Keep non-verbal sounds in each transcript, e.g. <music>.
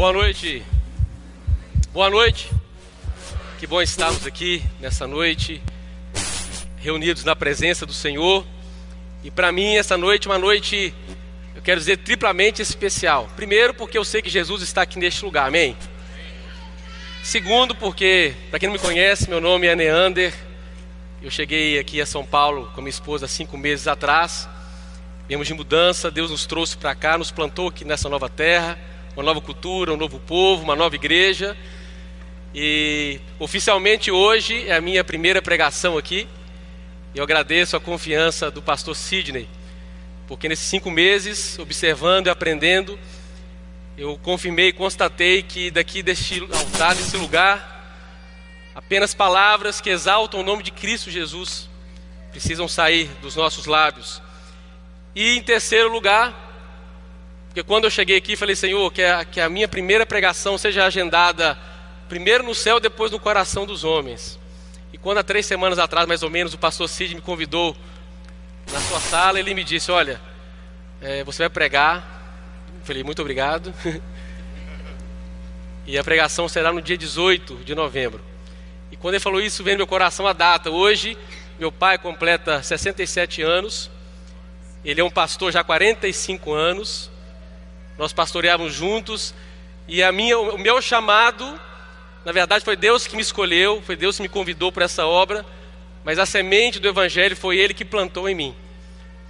Boa noite. Boa noite. Que bom estarmos aqui nessa noite, reunidos na presença do Senhor. E para mim, essa noite é uma noite, eu quero dizer, triplamente especial. Primeiro, porque eu sei que Jesus está aqui neste lugar, amém? Segundo, porque, para quem não me conhece, meu nome é Neander. Eu cheguei aqui a São Paulo com minha esposa cinco meses atrás. Viemos de mudança, Deus nos trouxe para cá, nos plantou aqui nessa nova terra uma nova cultura, um novo povo, uma nova igreja. E oficialmente hoje é a minha primeira pregação aqui. Eu agradeço a confiança do pastor Sidney, porque nesses cinco meses, observando e aprendendo, eu confirmei e constatei que daqui deste altar, desse lugar, apenas palavras que exaltam o nome de Cristo Jesus precisam sair dos nossos lábios. E em terceiro lugar, porque quando eu cheguei aqui, falei, Senhor, que a, que a minha primeira pregação seja agendada primeiro no céu, depois no coração dos homens. E quando há três semanas atrás, mais ou menos, o pastor Cid me convidou na sua sala, ele me disse: Olha, é, você vai pregar. Eu falei, muito obrigado. <laughs> e a pregação será no dia 18 de novembro. E quando ele falou isso, veio no meu coração a data. Hoje, meu pai completa 67 anos. Ele é um pastor já há 45 anos nós pastoreávamos juntos e a minha, o meu chamado, na verdade, foi Deus que me escolheu, foi Deus que me convidou para essa obra, mas a semente do Evangelho foi Ele que plantou em mim.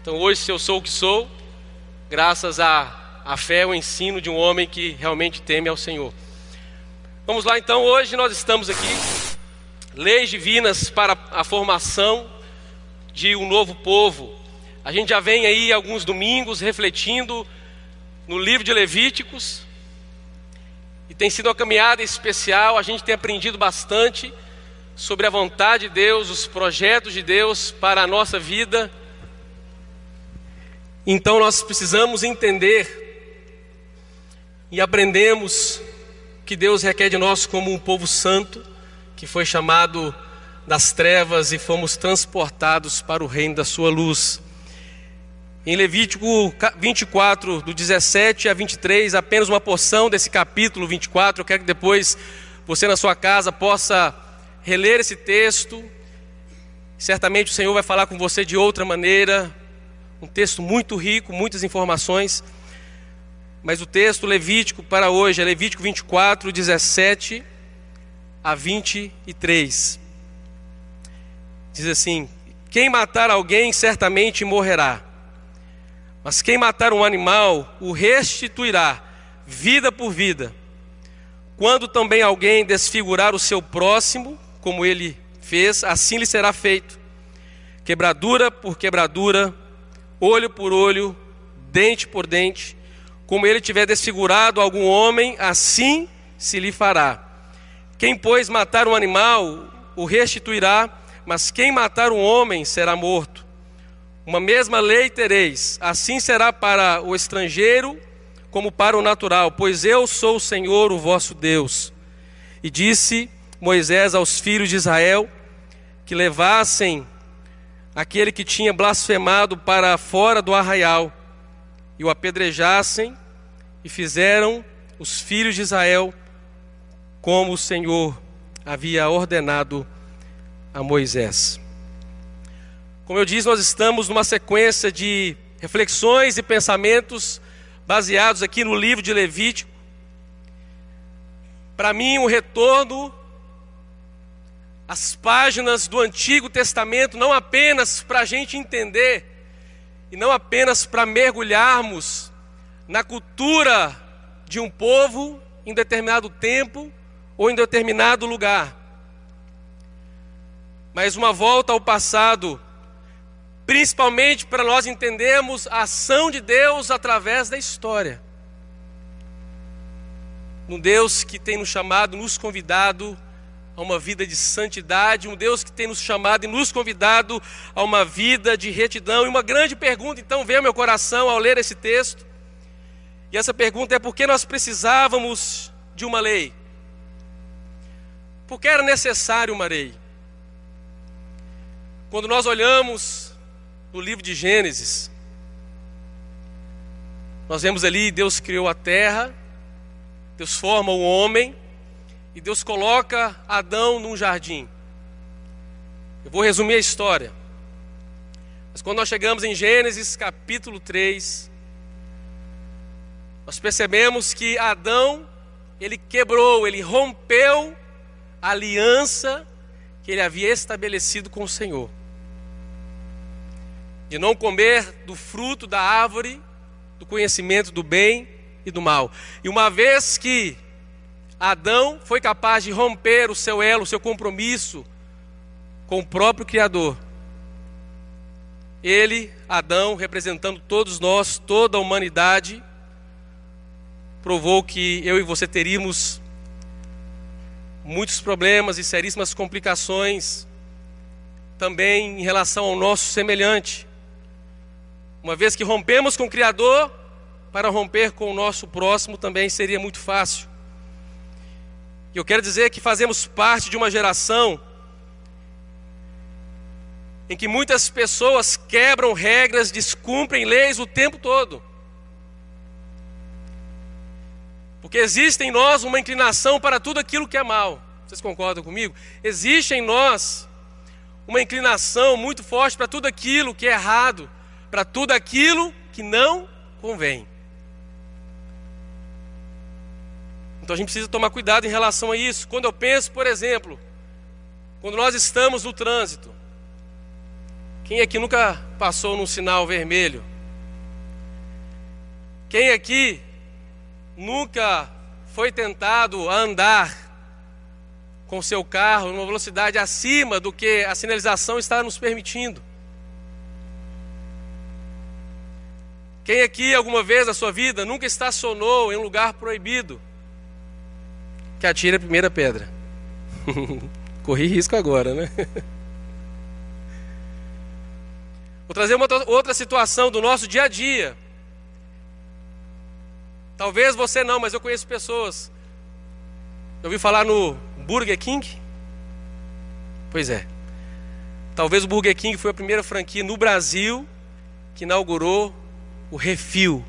Então hoje, se eu sou o que sou, graças à, à fé, o ensino de um homem que realmente teme ao Senhor. Vamos lá então, hoje nós estamos aqui, leis divinas para a formação de um novo povo. A gente já vem aí alguns domingos refletindo no livro de Levíticos. E tem sido uma caminhada especial, a gente tem aprendido bastante sobre a vontade de Deus, os projetos de Deus para a nossa vida. Então nós precisamos entender e aprendemos que Deus requer de nós como um povo santo, que foi chamado das trevas e fomos transportados para o reino da sua luz. Em Levítico 24, do 17 a 23, apenas uma porção desse capítulo 24. Eu quero que depois você na sua casa possa reler esse texto. Certamente o Senhor vai falar com você de outra maneira. Um texto muito rico, muitas informações. Mas o texto levítico para hoje é Levítico 24, 17 a 23. Diz assim: Quem matar alguém certamente morrerá. Mas quem matar um animal, o restituirá, vida por vida. Quando também alguém desfigurar o seu próximo, como ele fez, assim lhe será feito. Quebradura por quebradura, olho por olho, dente por dente. Como ele tiver desfigurado algum homem, assim se lhe fará. Quem, pois, matar um animal, o restituirá, mas quem matar um homem será morto. Uma mesma lei tereis, assim será para o estrangeiro como para o natural, pois eu sou o Senhor, o vosso Deus. E disse Moisés aos filhos de Israel que levassem aquele que tinha blasfemado para fora do arraial e o apedrejassem, e fizeram os filhos de Israel como o Senhor havia ordenado a Moisés. Como eu disse, nós estamos numa sequência de reflexões e pensamentos baseados aqui no livro de Levítico. Para mim, o retorno às páginas do Antigo Testamento, não apenas para a gente entender, e não apenas para mergulharmos na cultura de um povo em determinado tempo ou em determinado lugar, mas uma volta ao passado principalmente para nós entendermos a ação de Deus através da história. Um Deus que tem nos chamado, nos convidado a uma vida de santidade, um Deus que tem nos chamado e nos convidado a uma vida de retidão. E uma grande pergunta então veio ao meu coração ao ler esse texto. E essa pergunta é por que nós precisávamos de uma lei? Por que era necessário uma lei? Quando nós olhamos no livro de Gênesis, nós vemos ali Deus criou a terra, Deus forma o homem e Deus coloca Adão num jardim. Eu vou resumir a história. Mas quando nós chegamos em Gênesis capítulo 3, nós percebemos que Adão, ele quebrou, ele rompeu a aliança que ele havia estabelecido com o Senhor. De não comer do fruto da árvore do conhecimento do bem e do mal. E uma vez que Adão foi capaz de romper o seu elo, o seu compromisso com o próprio Criador, ele, Adão, representando todos nós, toda a humanidade, provou que eu e você teríamos muitos problemas e seríssimas complicações também em relação ao nosso semelhante. Uma vez que rompemos com o Criador, para romper com o nosso próximo também seria muito fácil. E eu quero dizer que fazemos parte de uma geração em que muitas pessoas quebram regras, descumprem leis o tempo todo. Porque existe em nós uma inclinação para tudo aquilo que é mal. Vocês concordam comigo? Existe em nós uma inclinação muito forte para tudo aquilo que é errado, para tudo aquilo que não convém. Então a gente precisa tomar cuidado em relação a isso. Quando eu penso, por exemplo, quando nós estamos no trânsito, quem aqui nunca passou num sinal vermelho? Quem aqui nunca foi tentado a andar com seu carro numa velocidade acima do que a sinalização está nos permitindo? Quem aqui alguma vez na sua vida nunca estacionou em um lugar proibido? que atire a primeira pedra. <laughs> Corri risco agora, né? <laughs> Vou trazer uma outra situação do nosso dia a dia. Talvez você não, mas eu conheço pessoas. Eu ouvi falar no Burger King? Pois é. Talvez o Burger King foi a primeira franquia no Brasil que inaugurou o refil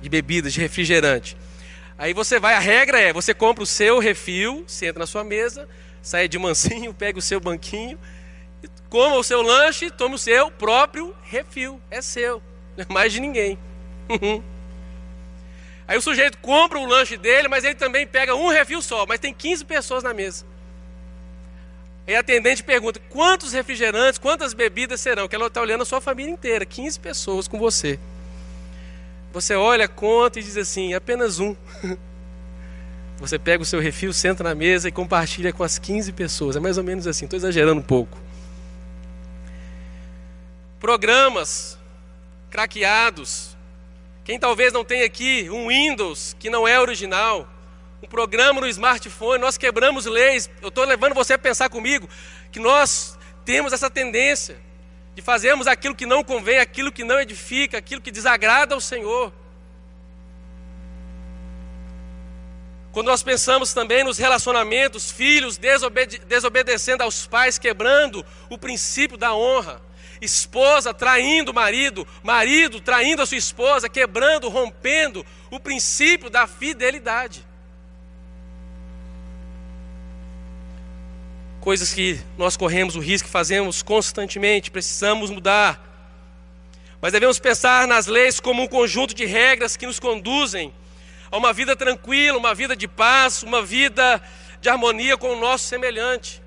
de bebidas, de refrigerante. Aí você vai, a regra é, você compra o seu refil, senta na sua mesa, sai de mansinho, <laughs> pega o seu banquinho, coma o seu lanche, toma o seu próprio refil. É seu, <laughs> não é mais de ninguém. Aí o sujeito compra o lanche dele, mas ele também pega um refil só, mas tem 15 pessoas na mesa. Aí a atendente pergunta: quantos refrigerantes, quantas bebidas serão? Que ela está olhando a sua família inteira, 15 pessoas com você. Você olha, conta e diz assim: apenas um. <laughs> Você pega o seu refil, senta na mesa e compartilha com as 15 pessoas. É mais ou menos assim, estou exagerando um pouco. Programas craqueados. Quem talvez não tenha aqui um Windows que não é original, um programa no smartphone, nós quebramos leis. Eu estou levando você a pensar comigo que nós temos essa tendência de fazermos aquilo que não convém, aquilo que não edifica, aquilo que desagrada ao Senhor. Quando nós pensamos também nos relacionamentos, filhos desobede desobedecendo aos pais, quebrando o princípio da honra, esposa traindo o marido, marido traindo a sua esposa, quebrando, rompendo o princípio da fidelidade. Coisas que nós corremos o risco, fazemos constantemente, precisamos mudar. Mas devemos pensar nas leis como um conjunto de regras que nos conduzem a uma vida tranquila, uma vida de paz, uma vida de harmonia com o nosso semelhante.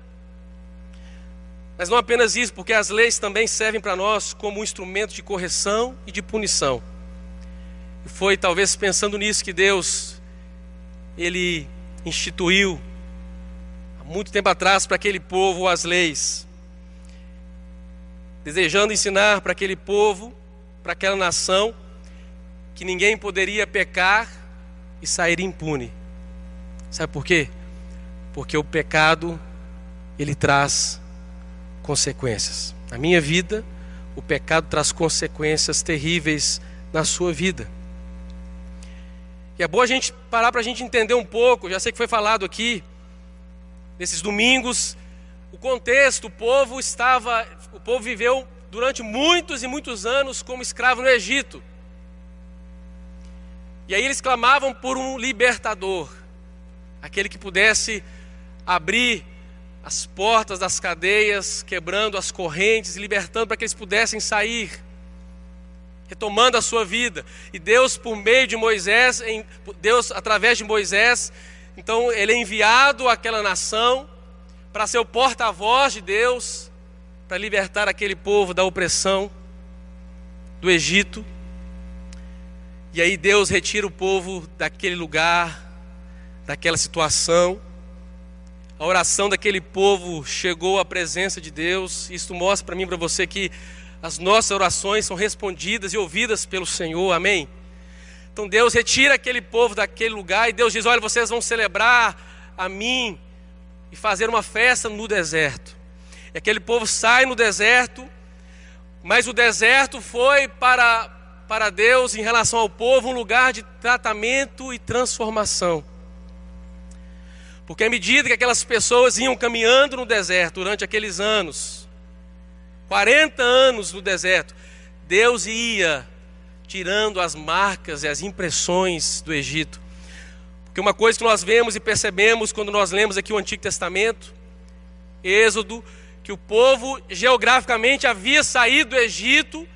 Mas não apenas isso, porque as leis também servem para nós como um instrumento de correção e de punição. E foi talvez pensando nisso que Deus ele instituiu muito tempo atrás para aquele povo as leis, desejando ensinar para aquele povo, para aquela nação, que ninguém poderia pecar e sair impune. Sabe por quê? Porque o pecado ele traz consequências. Na minha vida, o pecado traz consequências terríveis na sua vida. E é bom a gente parar para a gente entender um pouco, já sei que foi falado aqui, nesses domingos, o contexto, o povo estava, o povo viveu durante muitos e muitos anos como escravo no Egito. E aí eles clamavam por um libertador, aquele que pudesse abrir as portas das cadeias, quebrando as correntes, libertando para que eles pudessem sair, retomando a sua vida. E Deus, por meio de Moisés, Deus através de Moisés, então ele é enviado àquela nação para ser o porta-voz de Deus, para libertar aquele povo da opressão do Egito. E aí Deus retira o povo daquele lugar, daquela situação. A oração daquele povo chegou à presença de Deus. Isso mostra para mim, para você que as nossas orações são respondidas e ouvidas pelo Senhor. Amém. Então Deus retira aquele povo daquele lugar e Deus diz: "Olha, vocês vão celebrar a mim e fazer uma festa no deserto". E aquele povo sai no deserto, mas o deserto foi para para Deus, em relação ao povo, um lugar de tratamento e transformação. Porque à medida que aquelas pessoas iam caminhando no deserto durante aqueles anos, 40 anos no deserto, Deus ia tirando as marcas e as impressões do Egito. Porque uma coisa que nós vemos e percebemos quando nós lemos aqui o Antigo Testamento, Êxodo, que o povo geograficamente havia saído do Egito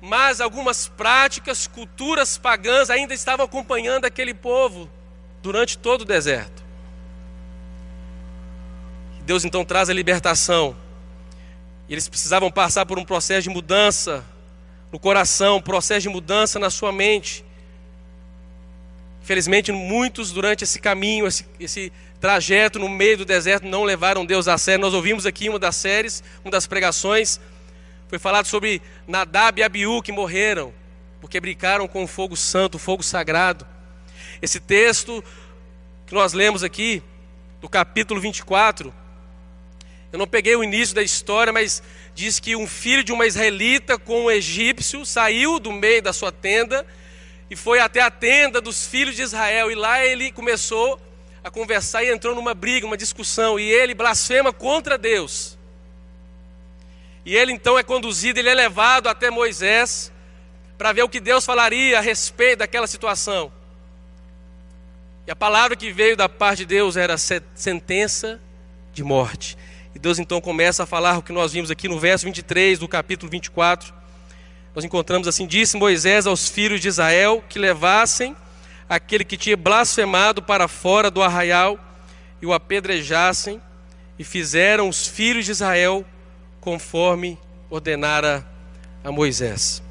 mas algumas práticas, culturas pagãs ainda estavam acompanhando aquele povo durante todo o deserto. Deus então traz a libertação. Eles precisavam passar por um processo de mudança no coração, processo de mudança na sua mente. Infelizmente, muitos durante esse caminho, esse, esse trajeto no meio do deserto, não levaram Deus a sério. Nós ouvimos aqui uma das séries, uma das pregações, foi falado sobre Nadab e Abiú que morreram porque brincaram com o fogo santo, o fogo sagrado. Esse texto que nós lemos aqui, do capítulo 24, eu não peguei o início da história, mas diz que um filho de uma israelita com um egípcio saiu do meio da sua tenda e foi até a tenda dos filhos de Israel. E lá ele começou a conversar e entrou numa briga, uma discussão. E ele blasfema contra Deus. E ele então é conduzido, ele é levado até Moisés para ver o que Deus falaria a respeito daquela situação. E a palavra que veio da parte de Deus era sentença de morte. Deus então começa a falar o que nós vimos aqui no verso 23 do capítulo 24. Nós encontramos assim: Disse Moisés aos filhos de Israel que levassem aquele que tinha blasfemado para fora do arraial e o apedrejassem, e fizeram os filhos de Israel conforme ordenara a Moisés.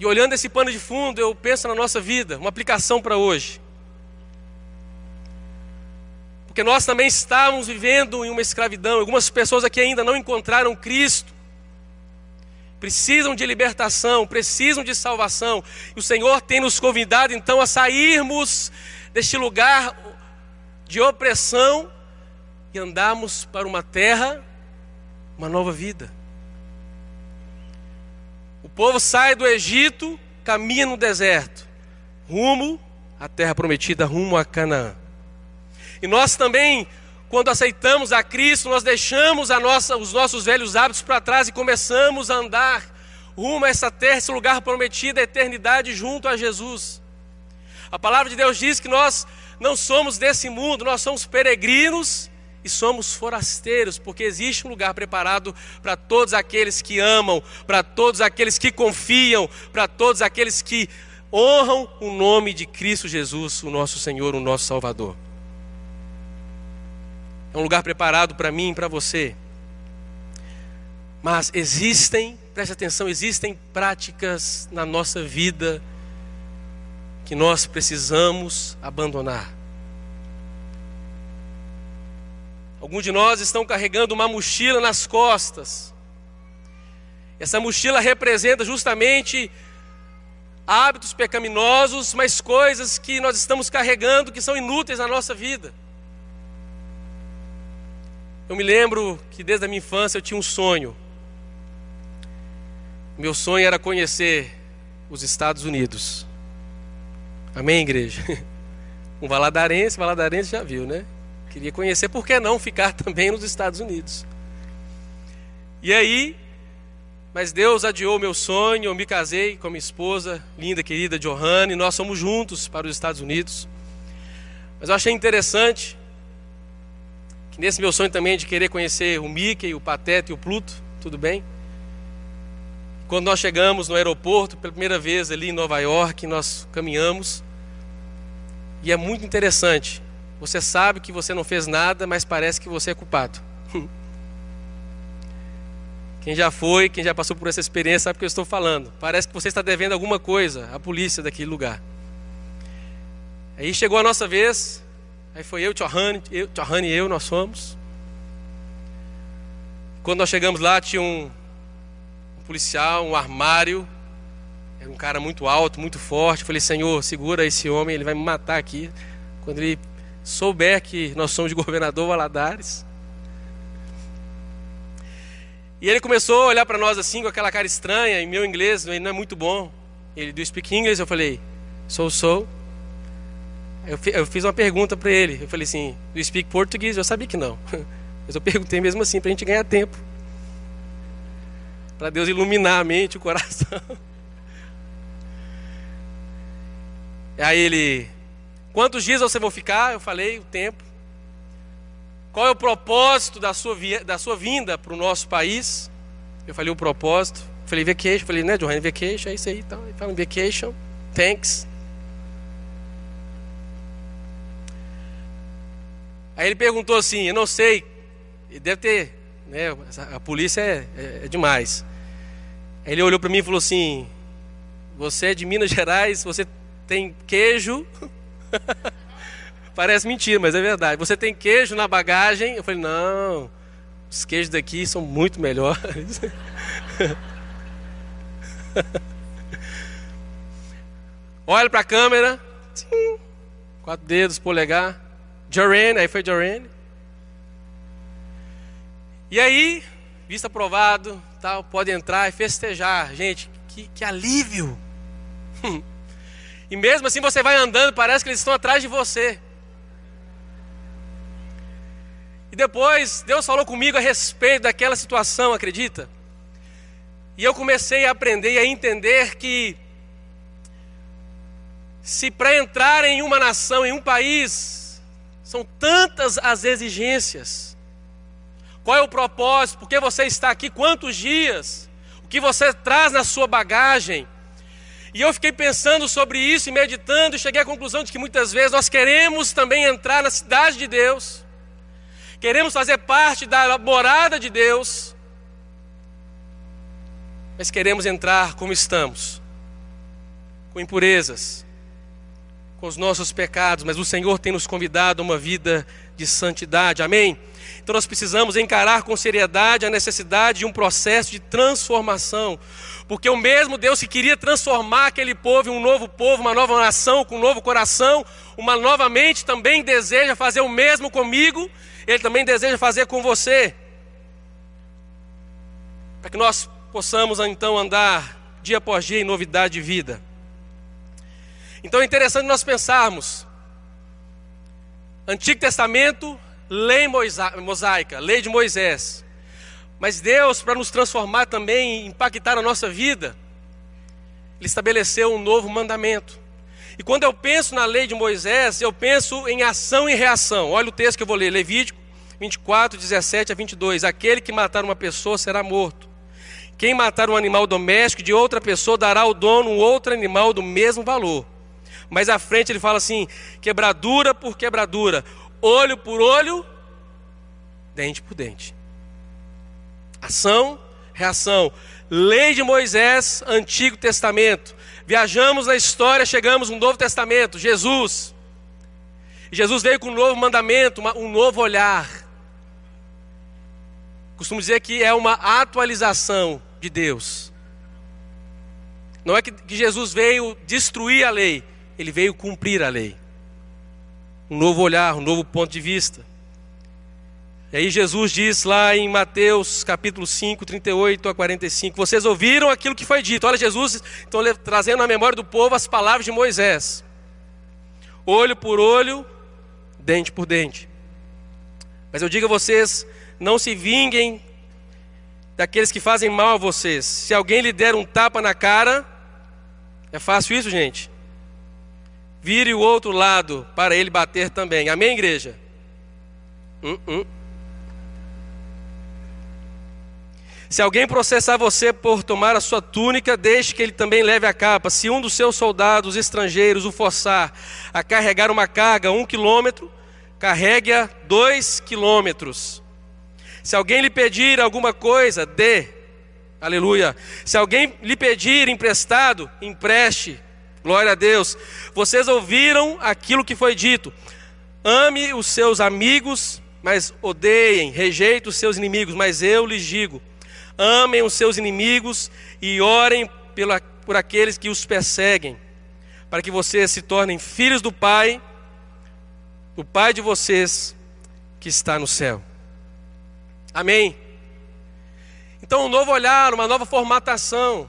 E olhando esse pano de fundo, eu penso na nossa vida, uma aplicação para hoje. Porque nós também estamos vivendo em uma escravidão. Algumas pessoas aqui ainda não encontraram Cristo. Precisam de libertação, precisam de salvação. E o Senhor tem nos convidado então a sairmos deste lugar de opressão e andarmos para uma terra, uma nova vida. O povo sai do Egito, caminha no deserto, rumo à terra prometida, rumo a Canaã. E nós também, quando aceitamos a Cristo, nós deixamos nossa, os nossos velhos hábitos para trás e começamos a andar rumo a essa terra, esse lugar prometido, a eternidade junto a Jesus. A palavra de Deus diz que nós não somos desse mundo, nós somos peregrinos e somos forasteiros, porque existe um lugar preparado para todos aqueles que amam, para todos aqueles que confiam, para todos aqueles que honram o nome de Cristo Jesus, o nosso Senhor, o nosso Salvador. É um lugar preparado para mim e para você. Mas existem, preste atenção, existem práticas na nossa vida que nós precisamos abandonar. Alguns de nós estão carregando uma mochila nas costas. Essa mochila representa justamente hábitos pecaminosos, mas coisas que nós estamos carregando que são inúteis na nossa vida. Eu me lembro que desde a minha infância eu tinha um sonho. Meu sonho era conhecer os Estados Unidos. Amém, igreja? <laughs> Um valadarense, valadarense já viu, né? Queria conhecer, por que não ficar <laughs> também nos Estados Unidos? E aí, Mas Deus adiou meu sonho, eu me casei com a minha esposa, linda, querida Johanna, e nós somos juntos para os Estados Unidos. Mas eu achei interessante que nesse meu sonho também de querer conhecer o Mickey, o Pateta e o Pluto, tudo bem? Quando nós chegamos no aeroporto, pela primeira vez ali em Nova York, nós caminhamos. E é muito interessante. Você sabe que você não fez nada, mas parece que você é culpado. <laughs> Quem já foi, quem já passou por essa experiência sabe o que eu estou falando. Parece que você está devendo alguma coisa à polícia daquele lugar. Aí chegou a nossa vez, aí foi eu, Tiohane, eu, e eu, nós fomos. Quando nós chegamos lá, tinha um, um policial, um armário, era um cara muito alto, muito forte. Eu falei, Senhor, segura esse homem, ele vai me matar aqui. Quando ele souber que nós somos de governador Valadares. E ele começou a olhar para nós assim, com aquela cara estranha, e meu inglês não é muito bom. Ele, do speak English? Eu falei, sou, sou. Eu, eu fiz uma pergunta para ele. Eu falei assim, do speak português? Eu sabia que não. <laughs> Mas eu perguntei mesmo assim, para a gente ganhar tempo. Para Deus iluminar a mente, o coração. <laughs> Aí ele, quantos dias você vai ficar? Eu falei, o tempo. Qual é o propósito da sua, da sua vinda para o nosso país? Eu falei o propósito. Falei vacation. Falei, né, Johanny, vacation, é isso aí. Então, ele fala vacation, thanks. Aí ele perguntou assim, eu não sei, deve ter, né, a polícia é, é, é demais. Aí ele olhou para mim e falou assim, você é de Minas Gerais, você tem queijo <laughs> Parece mentira, mas é verdade. Você tem queijo na bagagem? Eu falei, não, os queijos daqui são muito melhores. <laughs> Olha para a câmera. Sim. Quatro dedos, polegar. Jorene, aí foi Jorene. E aí, visto aprovado, tal, pode entrar e festejar. Gente, que, que alívio. <laughs> e mesmo assim você vai andando, parece que eles estão atrás de você. E depois Deus falou comigo a respeito daquela situação, acredita? E eu comecei a aprender e a entender que se para entrar em uma nação, em um país, são tantas as exigências. Qual é o propósito? Por que você está aqui? Quantos dias? O que você traz na sua bagagem? E eu fiquei pensando sobre isso e meditando e cheguei à conclusão de que muitas vezes nós queremos também entrar na cidade de Deus queremos fazer parte da morada de Deus, mas queremos entrar como estamos, com impurezas, com os nossos pecados, mas o Senhor tem nos convidado a uma vida de santidade, amém? Então nós precisamos encarar com seriedade a necessidade de um processo de transformação, porque o mesmo Deus que queria transformar aquele povo em um novo povo, uma nova nação, com um novo coração, uma nova mente, também deseja fazer o mesmo comigo ele também deseja fazer com você. Para que nós possamos então andar dia após dia em novidade de vida. Então é interessante nós pensarmos: Antigo Testamento, lei mosaica, lei de Moisés. Mas Deus, para nos transformar também, impactar a nossa vida, Ele estabeleceu um novo mandamento. E quando eu penso na lei de Moisés, eu penso em ação e reação. Olha o texto que eu vou ler, Levítico 24, 17 a 22. Aquele que matar uma pessoa será morto. Quem matar um animal doméstico de outra pessoa dará ao dono um outro animal do mesmo valor. Mas à frente ele fala assim: quebradura por quebradura, olho por olho, dente por dente. Ação, reação. Lei de Moisés, Antigo Testamento. Viajamos na história, chegamos no Novo Testamento, Jesus. Jesus veio com um novo mandamento, um novo olhar. Costumo dizer que é uma atualização de Deus. Não é que, Jesus veio destruir a lei, ele veio cumprir a lei. Um novo olhar, um novo ponto de vista. E aí Jesus diz lá em Mateus capítulo 5, 38 a 45: Vocês ouviram aquilo que foi dito. Olha, Jesus então trazendo na memória do povo as palavras de Moisés: olho por olho, dente por dente. Mas eu digo a vocês: não se vinguem daqueles que fazem mal a vocês. Se alguém lhe der um tapa na cara, é fácil isso, gente? Vire o outro lado para ele bater também. Amém, igreja? Uh -uh. Se alguém processar você por tomar a sua túnica, deixe que ele também leve a capa. Se um dos seus soldados estrangeiros o forçar a carregar uma carga um quilômetro, carregue-a dois quilômetros. Se alguém lhe pedir alguma coisa, dê. Aleluia. Se alguém lhe pedir emprestado, empreste. Glória a Deus. Vocês ouviram aquilo que foi dito. Ame os seus amigos, mas odeiem, rejeite os seus inimigos. Mas eu lhes digo: amem os seus inimigos e orem pela, por aqueles que os perseguem, para que vocês se tornem filhos do Pai, do Pai de vocês que está no céu. Amém. Então, um novo olhar, uma nova formatação.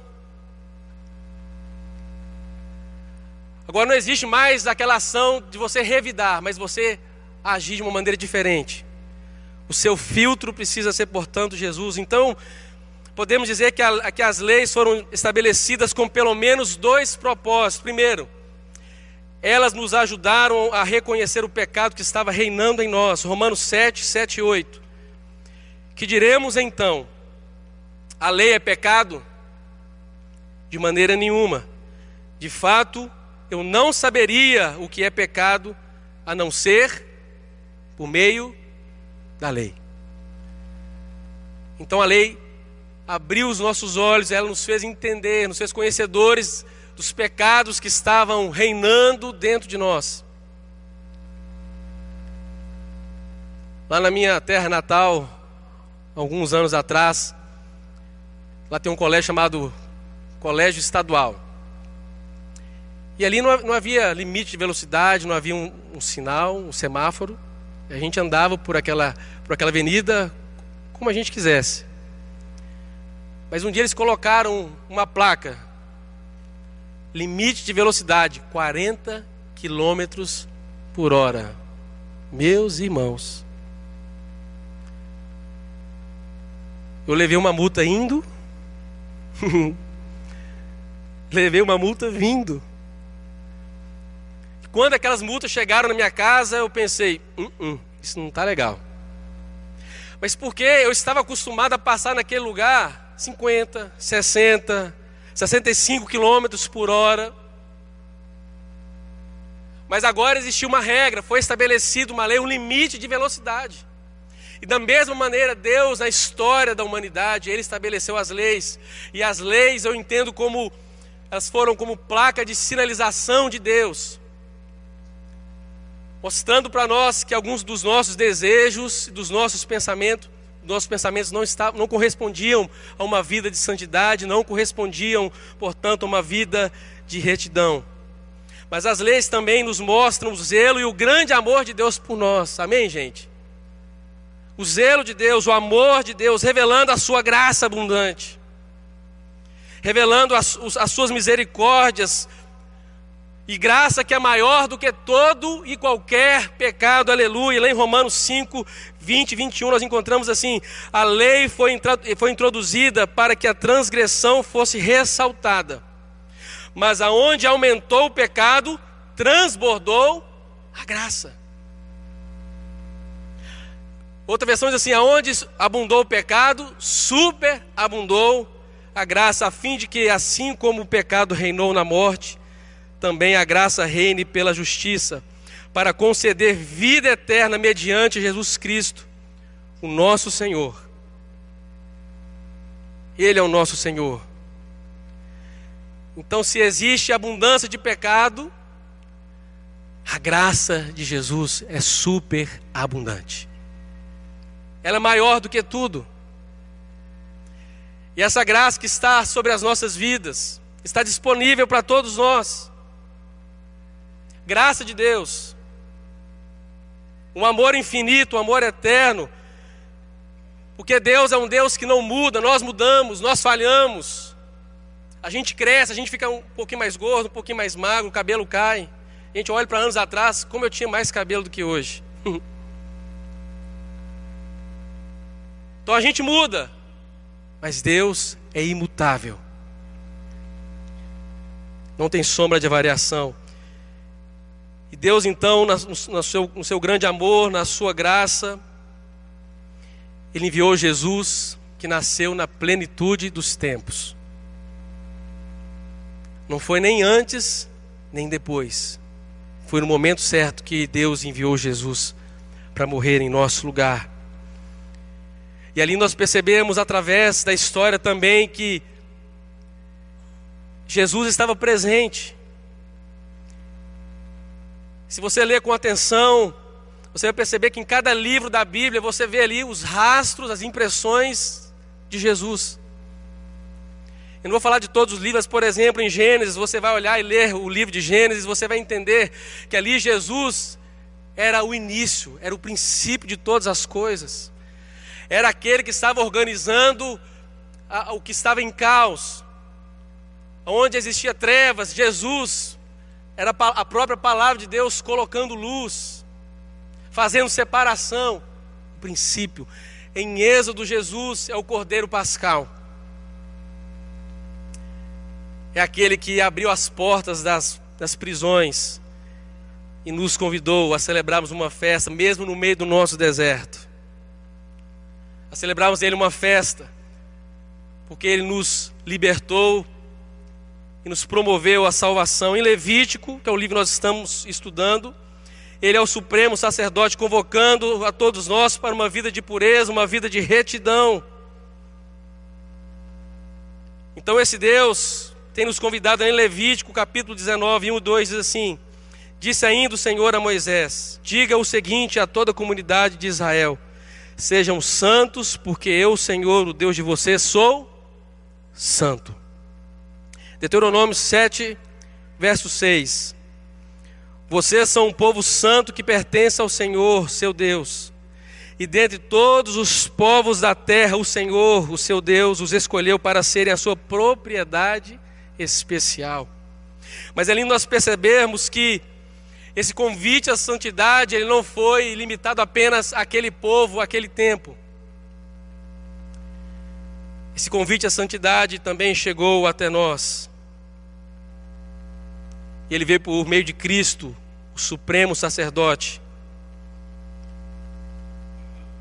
Agora não existe mais aquela ação de você revidar, mas você agir de uma maneira diferente. O seu filtro precisa ser, portanto, Jesus. Então, podemos dizer que, a, que as leis foram estabelecidas com pelo menos dois propósitos. Primeiro, elas nos ajudaram a reconhecer o pecado que estava reinando em nós. Romanos 7, 7 e 8. Que diremos então? A lei é pecado? De maneira nenhuma. De fato, eu não saberia o que é pecado a não ser por meio da lei. Então a lei abriu os nossos olhos, ela nos fez entender, nos fez conhecedores dos pecados que estavam reinando dentro de nós. Lá na minha terra natal, alguns anos atrás, lá tem um colégio chamado Colégio Estadual. E ali não havia limite de velocidade, não havia um, um sinal, um semáforo. A gente andava por aquela, por aquela avenida como a gente quisesse. Mas um dia eles colocaram uma placa: limite de velocidade 40 quilômetros por hora. Meus irmãos, eu levei uma multa indo, <laughs> levei uma multa vindo. Quando aquelas multas chegaram na minha casa, eu pensei: hum, hum, isso não está legal. Mas porque eu estava acostumado a passar naquele lugar 50, 60, 65 quilômetros por hora. Mas agora existiu uma regra, foi estabelecida uma lei, um limite de velocidade. E da mesma maneira, Deus, na história da humanidade, Ele estabeleceu as leis. E as leis eu entendo como, elas foram como placa de sinalização de Deus. Mostrando para nós que alguns dos nossos desejos, dos nossos pensamentos, nossos pensamentos não, estavam, não correspondiam a uma vida de santidade, não correspondiam, portanto, a uma vida de retidão. Mas as leis também nos mostram o zelo e o grande amor de Deus por nós. Amém, gente? O zelo de Deus, o amor de Deus, revelando a sua graça abundante, revelando as, as suas misericórdias, e graça que é maior do que todo e qualquer pecado, aleluia. Lá em Romanos 5, 20 e 21, nós encontramos assim: a lei foi, foi introduzida para que a transgressão fosse ressaltada, mas aonde aumentou o pecado, transbordou a graça. Outra versão diz assim: aonde abundou o pecado, superabundou a graça, a fim de que, assim como o pecado reinou na morte, também a graça reine pela justiça, para conceder vida eterna mediante Jesus Cristo, o nosso Senhor. Ele é o nosso Senhor. Então, se existe abundância de pecado, a graça de Jesus é super abundante. Ela é maior do que tudo. E essa graça que está sobre as nossas vidas está disponível para todos nós. Graça de Deus. Um amor infinito, um amor eterno. Porque Deus é um Deus que não muda, nós mudamos, nós falhamos. A gente cresce, a gente fica um pouquinho mais gordo, um pouquinho mais magro, o cabelo cai. A gente olha para anos atrás, como eu tinha mais cabelo do que hoje. <laughs> então a gente muda. Mas Deus é imutável. Não tem sombra de variação. E Deus, então, no, seu, no seu grande amor, na sua graça, Ele enviou Jesus, que nasceu na plenitude dos tempos. Não foi nem antes, nem depois. Foi no momento certo que Deus enviou Jesus para morrer em nosso lugar. E ali nós percebemos através da história também que Jesus estava presente. Se você ler com atenção, você vai perceber que em cada livro da Bíblia você vê ali os rastros, as impressões de Jesus. Eu não vou falar de todos os livros, por exemplo, em Gênesis, você vai olhar e ler o livro de Gênesis, você vai entender que ali Jesus era o início, era o princípio de todas as coisas. Era aquele que estava organizando o que estava em caos, onde existia trevas, Jesus era a própria palavra de Deus colocando luz, fazendo separação. O princípio. Em Êxodo, Jesus é o Cordeiro Pascal. É aquele que abriu as portas das, das prisões e nos convidou a celebrarmos uma festa, mesmo no meio do nosso deserto. A celebrarmos Ele uma festa, porque Ele nos libertou e nos promoveu a salvação. Em Levítico, que é o livro que nós estamos estudando, ele é o supremo sacerdote convocando a todos nós para uma vida de pureza, uma vida de retidão. Então esse Deus tem nos convidado em Levítico, capítulo 19, 1 e 2 diz assim: Disse ainda o Senhor a Moisés: Diga o seguinte a toda a comunidade de Israel: Sejam santos, porque eu, Senhor, o Deus de vocês, sou santo. Deuteronômio 7, verso 6. Vocês são um povo santo que pertence ao Senhor, seu Deus. E dentre todos os povos da terra, o Senhor, o seu Deus, os escolheu para serem a sua propriedade especial. Mas ali nós percebemos que esse convite à santidade, ele não foi limitado apenas àquele povo, àquele tempo. Esse convite à santidade também chegou até nós. Ele veio por meio de Cristo, o supremo sacerdote.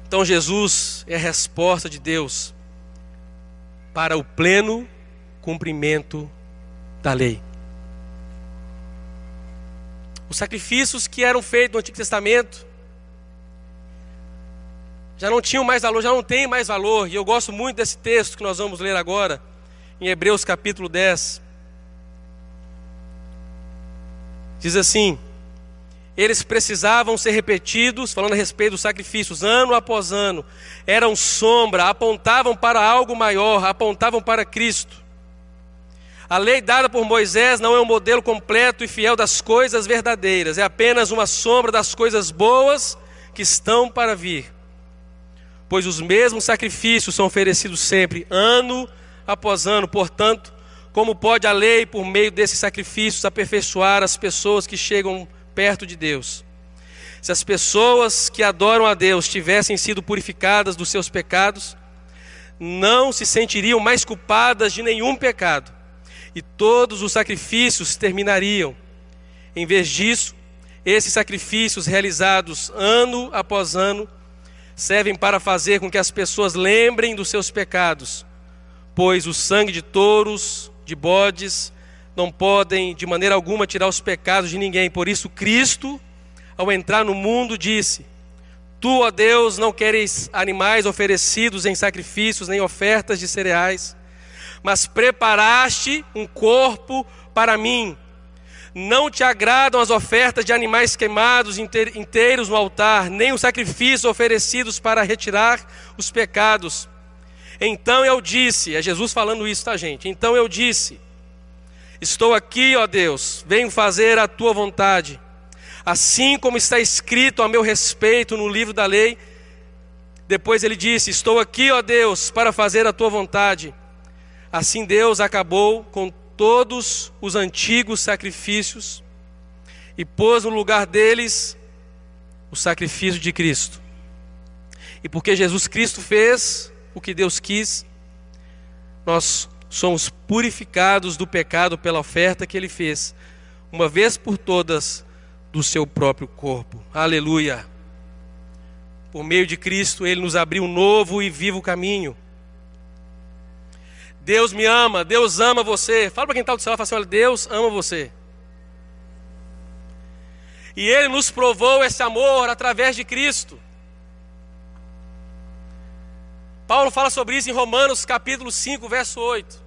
Então Jesus é a resposta de Deus para o pleno cumprimento da lei. Os sacrifícios que eram feitos no Antigo Testamento já não tinham mais valor, já não têm mais valor. E eu gosto muito desse texto que nós vamos ler agora, em Hebreus capítulo 10. Diz assim: eles precisavam ser repetidos, falando a respeito dos sacrifícios, ano após ano. Eram sombra, apontavam para algo maior, apontavam para Cristo. A lei dada por Moisés não é um modelo completo e fiel das coisas verdadeiras, é apenas uma sombra das coisas boas que estão para vir. Pois os mesmos sacrifícios são oferecidos sempre, ano após ano, portanto, como pode a lei, por meio desses sacrifícios, aperfeiçoar as pessoas que chegam perto de Deus? Se as pessoas que adoram a Deus tivessem sido purificadas dos seus pecados, não se sentiriam mais culpadas de nenhum pecado, e todos os sacrifícios terminariam. Em vez disso, esses sacrifícios realizados ano após ano servem para fazer com que as pessoas lembrem dos seus pecados, pois o sangue de touros, de bodes, não podem de maneira alguma tirar os pecados de ninguém. Por isso, Cristo, ao entrar no mundo, disse: Tu, ó Deus, não queres animais oferecidos em sacrifícios, nem ofertas de cereais, mas preparaste um corpo para mim. Não te agradam as ofertas de animais queimados inteiros no altar, nem os sacrifícios oferecidos para retirar os pecados. Então eu disse, é Jesus falando isso, tá, gente? Então eu disse: Estou aqui, ó Deus, venho fazer a tua vontade. Assim como está escrito a meu respeito no livro da lei. Depois ele disse: Estou aqui, ó Deus, para fazer a tua vontade. Assim Deus acabou com todos os antigos sacrifícios e pôs no lugar deles o sacrifício de Cristo. E porque Jesus Cristo fez, o que Deus quis, nós somos purificados do pecado pela oferta que ele fez, uma vez por todas, do seu próprio corpo. Aleluia. Por meio de Cristo, ele nos abriu um novo e vivo caminho. Deus me ama, Deus ama você. Fala para quem está do céu, fala assim: olha, Deus ama você. E Ele nos provou esse amor através de Cristo. Paulo fala sobre isso em Romanos capítulo 5, verso 8.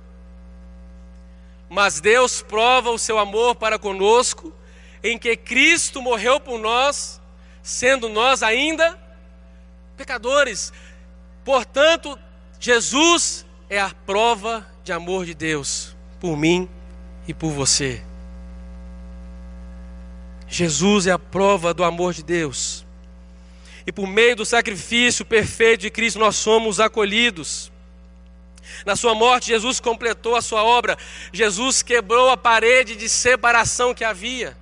Mas Deus prova o seu amor para conosco, em que Cristo morreu por nós, sendo nós ainda pecadores. Portanto, Jesus é a prova de amor de Deus por mim e por você. Jesus é a prova do amor de Deus. E por meio do sacrifício perfeito de Cristo, nós somos acolhidos. Na sua morte, Jesus completou a sua obra. Jesus quebrou a parede de separação que havia.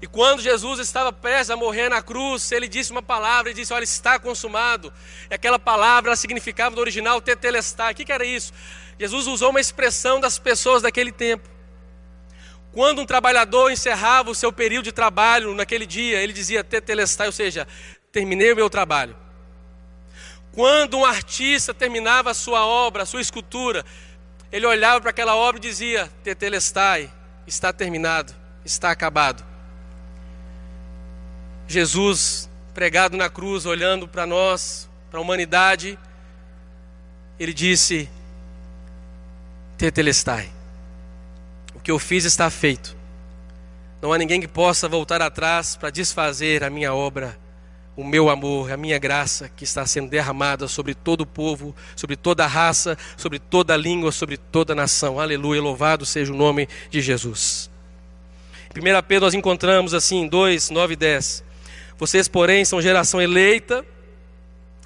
E quando Jesus estava prestes a morrer na cruz, ele disse uma palavra, ele disse: Olha, está consumado. E aquela palavra significava no original tetelestai. O que era isso? Jesus usou uma expressão das pessoas daquele tempo. Quando um trabalhador encerrava o seu período de trabalho naquele dia, ele dizia tetelestai, ou seja, terminei o meu trabalho. Quando um artista terminava a sua obra, a sua escultura, ele olhava para aquela obra e dizia: Tetelestai, está terminado, está acabado. Jesus pregado na cruz, olhando para nós, para a humanidade, ele disse: Tetelestai, que eu fiz está feito. Não há ninguém que possa voltar atrás para desfazer a minha obra, o meu amor, a minha graça que está sendo derramada sobre todo o povo, sobre toda a raça, sobre toda a língua, sobre toda a nação. Aleluia, louvado seja o nome de Jesus. Em 1 Pedro nós encontramos assim, 2, 9 e 10. Vocês, porém, são geração eleita,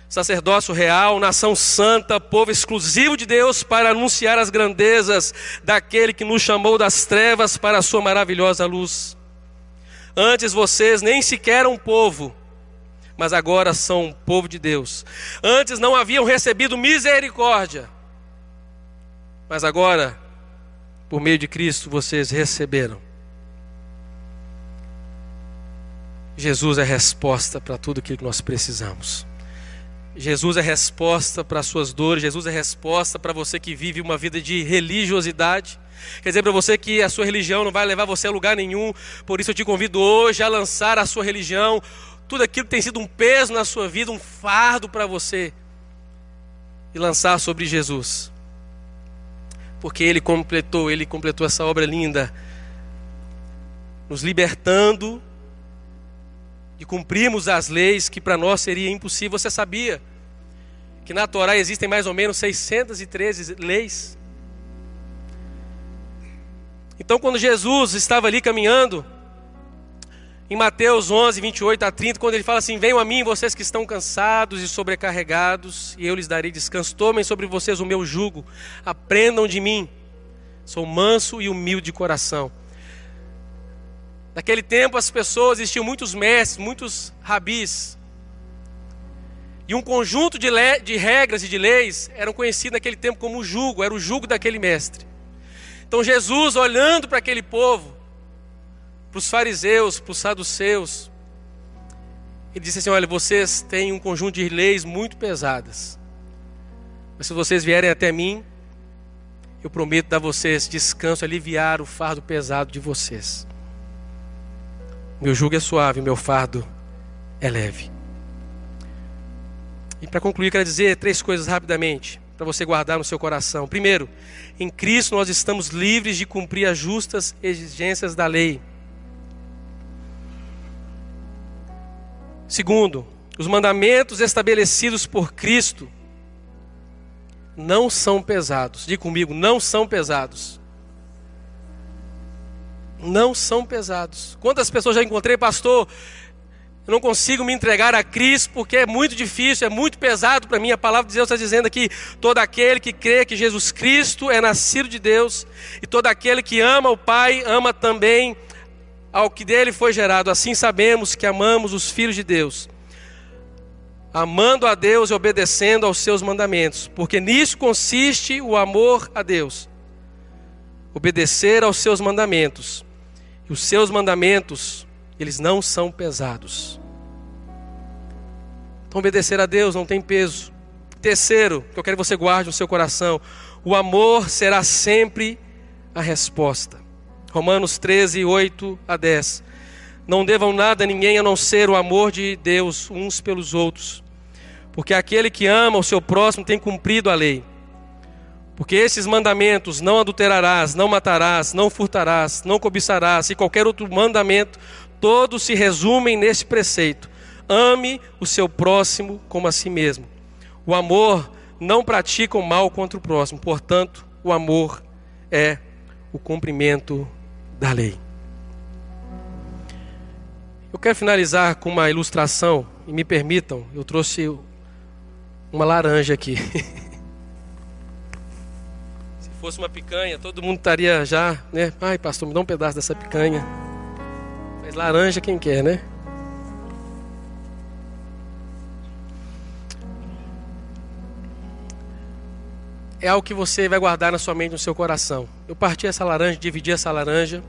sacerdócio real, nação santa, povo exclusivo de Deus para anunciar as grandezas daquele que nos chamou das trevas para a sua maravilhosa luz. Antes vocês nem sequer eram povo, mas agora são povo de Deus. Antes não haviam recebido misericórdia, mas agora, por meio de Cristo, vocês receberam. Jesus é resposta para tudo aquilo que nós precisamos. Jesus é resposta para as suas dores, Jesus é resposta para você que vive uma vida de religiosidade. Quer dizer para você que a sua religião não vai levar você a lugar nenhum, por isso eu te convido hoje a lançar a sua religião, tudo aquilo que tem sido um peso na sua vida, um fardo para você, e lançar sobre Jesus. Porque Ele completou, Ele completou essa obra linda, nos libertando de cumprirmos as leis que para nós seria impossível. Você sabia que na Torá existem mais ou menos 613 leis? Então, quando Jesus estava ali caminhando, em Mateus 11, 28 a 30, quando ele fala assim: Venham a mim, vocês que estão cansados e sobrecarregados, e eu lhes darei descanso. Tomem sobre vocês o meu jugo, aprendam de mim. Sou manso e humilde de coração Naquele tempo as pessoas existiam muitos mestres, muitos rabis. E um conjunto de, de regras e de leis eram conhecidos naquele tempo como o jugo, era o jugo daquele mestre. Então Jesus, olhando para aquele povo, para os fariseus, para os saduceus, ele disse assim: Olha, vocês têm um conjunto de leis muito pesadas, mas se vocês vierem até mim, eu prometo dar a vocês descanso, aliviar o fardo pesado de vocês. Meu jugo é suave, meu fardo é leve. E para concluir, quero dizer três coisas rapidamente, para você guardar no seu coração. Primeiro, em Cristo nós estamos livres de cumprir as justas exigências da lei. Segundo, os mandamentos estabelecidos por Cristo não são pesados. Diga comigo, não são pesados não são pesados. Quantas pessoas já encontrei, pastor? Eu não consigo me entregar a Cristo porque é muito difícil, é muito pesado para mim. A palavra de Deus está dizendo aqui: todo aquele que crê que Jesus Cristo é nascido de Deus, e todo aquele que ama o Pai, ama também ao que dele foi gerado. Assim sabemos que amamos os filhos de Deus. amando a Deus e obedecendo aos seus mandamentos, porque nisso consiste o amor a Deus. Obedecer aos seus mandamentos. E os seus mandamentos, eles não são pesados. Então, obedecer a Deus não tem peso. Terceiro, que eu quero que você guarde no seu coração: o amor será sempre a resposta. Romanos 13, 8 a 10. Não devam nada a ninguém a não ser o amor de Deus uns pelos outros. Porque aquele que ama o seu próximo tem cumprido a lei. Porque esses mandamentos, não adulterarás, não matarás, não furtarás, não cobiçarás, e qualquer outro mandamento, todos se resumem nesse preceito: ame o seu próximo como a si mesmo. O amor não pratica o mal contra o próximo, portanto, o amor é o cumprimento da lei. Eu quero finalizar com uma ilustração, e me permitam, eu trouxe uma laranja aqui. <laughs> Se fosse uma picanha, todo mundo estaria já, né? Ai, pastor, me dá um pedaço dessa picanha. Mas laranja quem quer, né? É algo que você vai guardar na sua mente, no seu coração. Eu parti essa laranja, dividi essa laranja.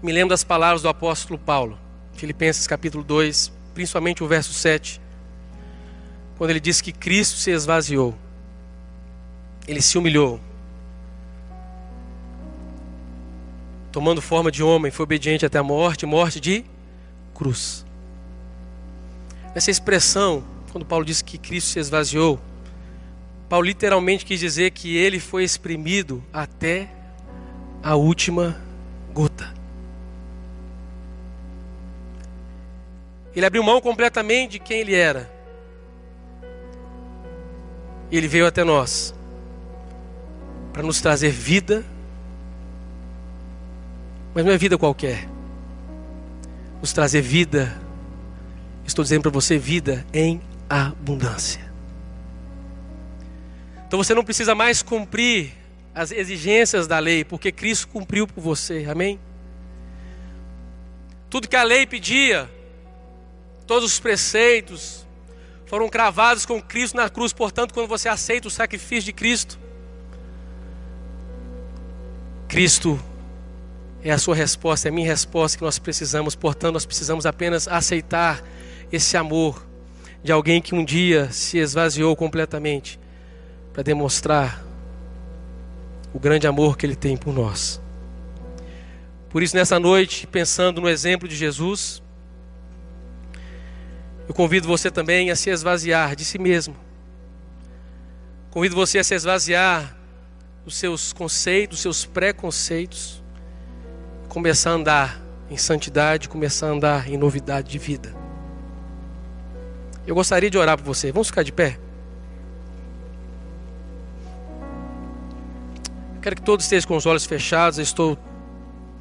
Me lembro das palavras do apóstolo Paulo, Filipenses capítulo 2, principalmente o verso 7 quando ele diz que Cristo se esvaziou, ele se humilhou, tomando forma de homem, foi obediente até a morte morte de cruz. Essa expressão, quando Paulo diz que Cristo se esvaziou, Paulo literalmente quis dizer que ele foi exprimido até a última gota. Ele abriu mão completamente de quem ele era ele veio até nós para nos trazer vida, mas não é vida qualquer. Nos trazer vida, estou dizendo para você, vida em abundância. Então você não precisa mais cumprir as exigências da lei, porque Cristo cumpriu por você, amém? Tudo que a lei pedia, todos os preceitos, foram cravados com Cristo na cruz. Portanto, quando você aceita o sacrifício de Cristo, Cristo é a sua resposta, é a minha resposta que nós precisamos. Portanto, nós precisamos apenas aceitar esse amor de alguém que um dia se esvaziou completamente para demonstrar o grande amor que ele tem por nós. Por isso, nessa noite, pensando no exemplo de Jesus, eu convido você também a se esvaziar de si mesmo. Convido você a se esvaziar dos seus conceitos, dos seus preconceitos, começar a andar em santidade, começar a andar em novidade de vida. Eu gostaria de orar por você. Vamos ficar de pé? Eu quero que todos estejam com os olhos fechados. Eu estou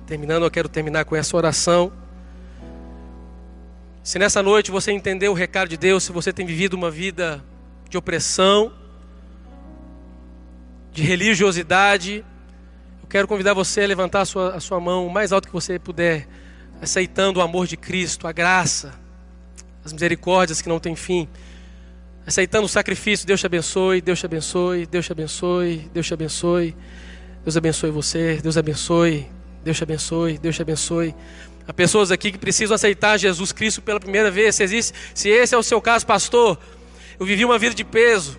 terminando, eu quero terminar com essa oração. Se nessa noite você entendeu o recado de Deus, se você tem vivido uma vida de opressão, de religiosidade, quero convidar você a levantar a sua, a sua mão o mais alto que você puder, aceitando o amor de Cristo, a graça, as misericórdias que não têm fim, aceitando o sacrifício. Deus te abençoe, Deus te abençoe, Deus te abençoe, Deus te abençoe, Deus abençoe você, Deus abençoe, Deus te abençoe, Deus te abençoe. Há pessoas aqui que precisam aceitar Jesus Cristo pela primeira vez. Se, existe, se esse é o seu caso, pastor, eu vivi uma vida de peso.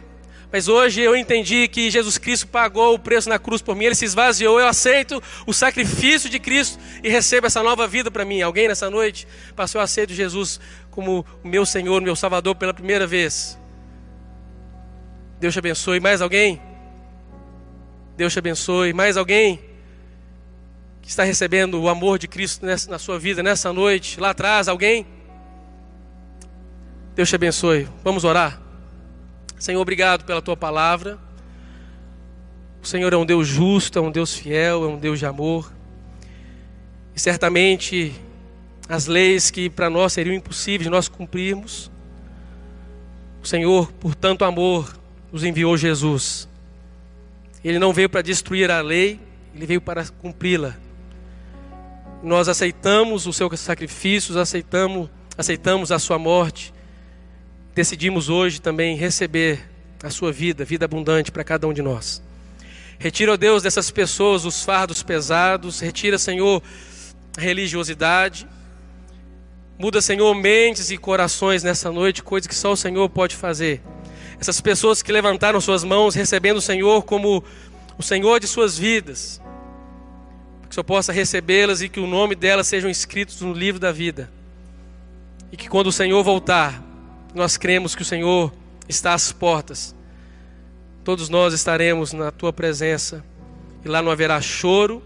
Mas hoje eu entendi que Jesus Cristo pagou o preço na cruz por mim, ele se esvaziou. Eu aceito o sacrifício de Cristo e recebo essa nova vida para mim. Alguém nessa noite, pastor, eu aceito Jesus como meu Senhor, meu Salvador pela primeira vez. Deus te abençoe. Mais alguém? Deus te abençoe. Mais alguém? que está recebendo o amor de Cristo nessa, na sua vida nessa noite, lá atrás, alguém? Deus te abençoe. Vamos orar. Senhor, obrigado pela tua palavra. O Senhor é um Deus justo, é um Deus fiel, é um Deus de amor. E certamente as leis que para nós seriam impossíveis de nós cumprirmos, o Senhor, por tanto amor, nos enviou Jesus. Ele não veio para destruir a lei, ele veio para cumpri-la nós aceitamos o seu sacrifício, aceitamos, aceitamos a sua morte. Decidimos hoje também receber a sua vida, vida abundante para cada um de nós. Retira, ó Deus, dessas pessoas os fardos pesados, retira, Senhor, a religiosidade. Muda, Senhor, mentes e corações nessa noite, coisas que só o Senhor pode fazer. Essas pessoas que levantaram suas mãos, recebendo o Senhor como o Senhor de suas vidas, que o Senhor possa recebê-las e que o nome delas sejam escritos no livro da vida. E que quando o Senhor voltar, nós cremos que o Senhor está às portas. Todos nós estaremos na tua presença e lá não haverá choro,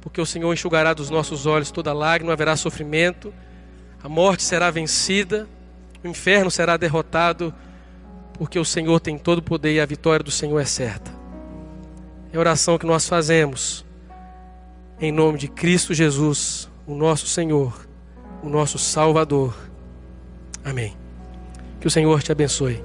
porque o Senhor enxugará dos nossos olhos toda lágrima, não haverá sofrimento, a morte será vencida, o inferno será derrotado, porque o Senhor tem todo o poder e a vitória do Senhor é certa. É a oração que nós fazemos em nome de Cristo Jesus, o nosso Senhor, o nosso Salvador. Amém. Que o Senhor te abençoe.